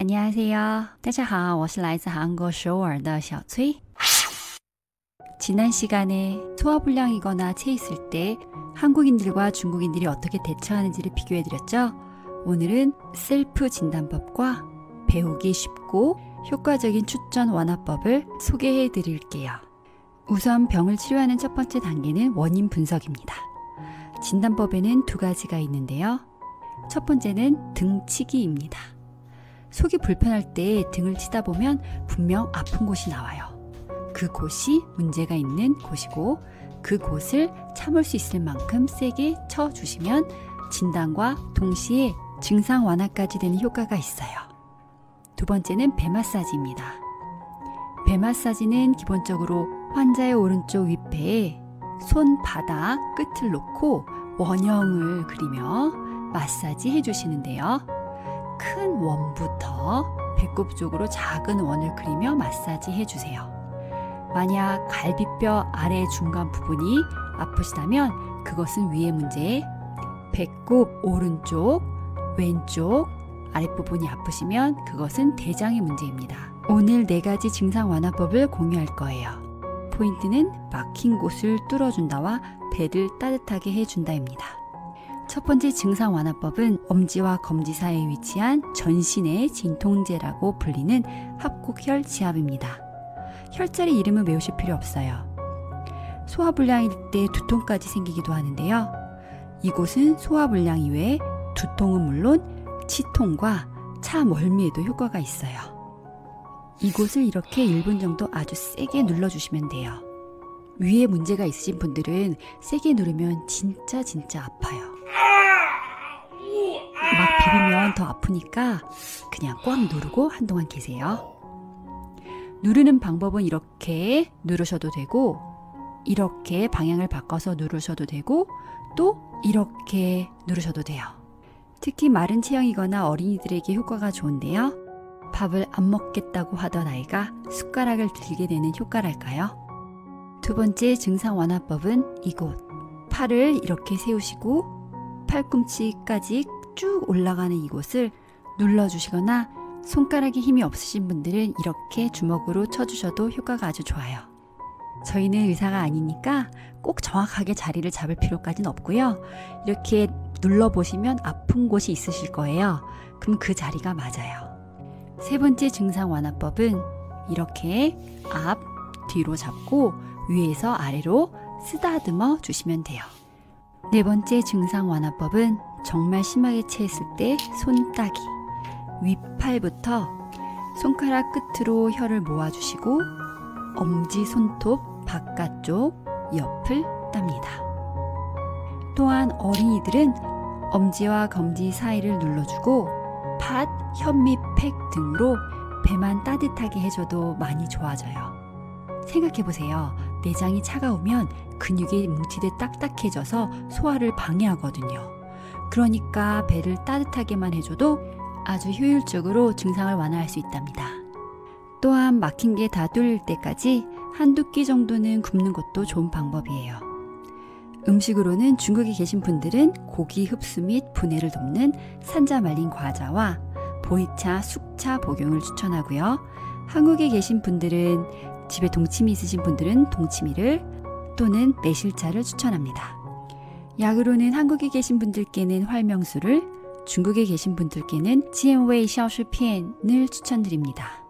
안녕하세요. 大家好,我是来自韩国首尔的小崔. 지난 시간에 소화불량이거나 체 있을 때 한국인들과 중국인들이 어떻게 대처하는지를 비교해 드렸죠. 오늘은 셀프 진단법과 배우기 쉽고 효과적인 추천 완화법을 소개해 드릴게요. 우선 병을 치료하는 첫 번째 단계는 원인 분석입니다. 진단법에는 두 가지가 있는데요. 첫 번째는 등치기입니다. 속이 불편할 때 등을 치다 보면 분명 아픈 곳이 나와요. 그 곳이 문제가 있는 곳이고 그 곳을 참을 수 있을 만큼 세게 쳐 주시면 진단과 동시에 증상 완화까지 되는 효과가 있어요. 두 번째는 배 마사지입니다. 배 마사지는 기본적으로 환자의 오른쪽 윗배에 손바닥 끝을 놓고 원형을 그리며 마사지 해주시는데요. 큰 원부터 배꼽 쪽으로 작은 원을 그리며 마사지 해주세요. 만약 갈비뼈 아래 중간 부분이 아프시다면 그것은 위의 문제, 배꼽 오른쪽, 왼쪽, 아랫부분이 아프시면 그것은 대장의 문제입니다. 오늘 네 가지 증상 완화법을 공유할 거예요. 포인트는 막힌 곳을 뚫어준다와 배를 따뜻하게 해준다입니다. 첫 번째 증상 완화법은 엄지와 검지 사이에 위치한 전신의 진통제라고 불리는 합곡혈 지압입니다. 혈자리 이름은 외우실 필요 없어요. 소화불량일 때 두통까지 생기기도 하는데요. 이곳은 소화불량 이외에 두통은 물론 치통과 차 멀미에도 효과가 있어요. 이곳을 이렇게 1분 정도 아주 세게 눌러주시면 돼요. 위에 문제가 있으신 분들은 세게 누르면 진짜 진짜 아파요. 막 비비면 더 아프니까 그냥 꽉 누르고 한동안 계세요. 누르는 방법은 이렇게 누르셔도 되고, 이렇게 방향을 바꿔서 누르셔도 되고, 또 이렇게 누르셔도 돼요. 특히 마른 체형이거나 어린이들에게 효과가 좋은데요. 밥을 안 먹겠다고 하던 아이가 숟가락을 들게 되는 효과랄까요? 두 번째 증상 완화법은 이곳. 팔을 이렇게 세우시고 팔꿈치까지 쭉 올라가는 이곳을 눌러주시거나 손가락에 힘이 없으신 분들은 이렇게 주먹으로 쳐주셔도 효과가 아주 좋아요. 저희는 의사가 아니니까 꼭 정확하게 자리를 잡을 필요까지는 없고요. 이렇게 눌러보시면 아픈 곳이 있으실 거예요. 그럼 그 자리가 맞아요. 세 번째 증상 완화법은 이렇게 앞, 뒤로 잡고 위에서 아래로 쓰다듬어 주시면 돼요. 네 번째 증상 완화법은 정말 심하게 체했을 때 손따기. 윗팔부터 손가락 끝으로 혀를 모아주시고 엄지 손톱 바깥쪽 옆을 땁니다. 또한 어린이들은 엄지와 검지 사이를 눌러주고 팥, 현미 팩 등으로 배만 따뜻하게 해줘도 많이 좋아져요. 생각해보세요. 내장이 차가우면 근육이 뭉치듯 딱딱해져서 소화를 방해하거든요. 그러니까 배를 따뜻하게만 해줘도 아주 효율적으로 증상을 완화할 수 있답니다. 또한 막힌 게 다 뚫릴 때까지 한두 끼 정도는 굽는 것도 좋은 방법이에요. 음식으로는 중국에 계신 분들은 고기 흡수 및 분해를 돕는 산자 말린 과자와 보이차, 숙차 복용을 추천하고요. 한국에 계신 분들은 집에 동치미 있으신 분들은 동치미를 또는 매실차를 추천합니다. 약으로는 한국에 계신 분들께는 활명수를 중국에 계신 분들께는 지엔웨이 샤오슈피엔을 추천드립니다.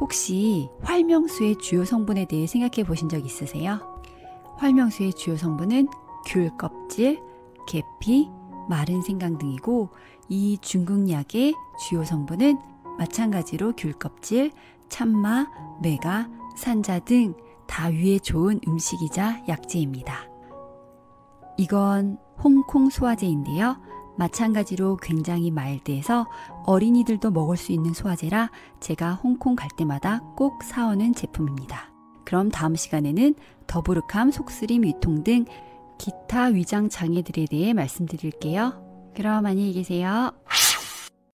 혹시 활명수의 주요 성분에 대해 생각해 보신 적 있으세요? 활명수의 주요 성분은 귤 껍질, 계피, 마른 생강 등이고 이 중국 약의 주요 성분은 마찬가지로 귤 껍질, 참마, 메가, 산자 등 다 위에 좋은 음식이자 약재입니다. 이건 홍콩 소화제인데요. 마찬가지로 굉장히 마일드해서 어린이들도 먹을 수 있는 소화제라 제가 홍콩 갈 때마다 꼭 사오는 제품입니다. 그럼 다음 시간에는 더부룩함, 속쓰림, 위통 등 기타 위장 장애들에 대해 말씀드릴게요. 그럼 안녕히 계세요.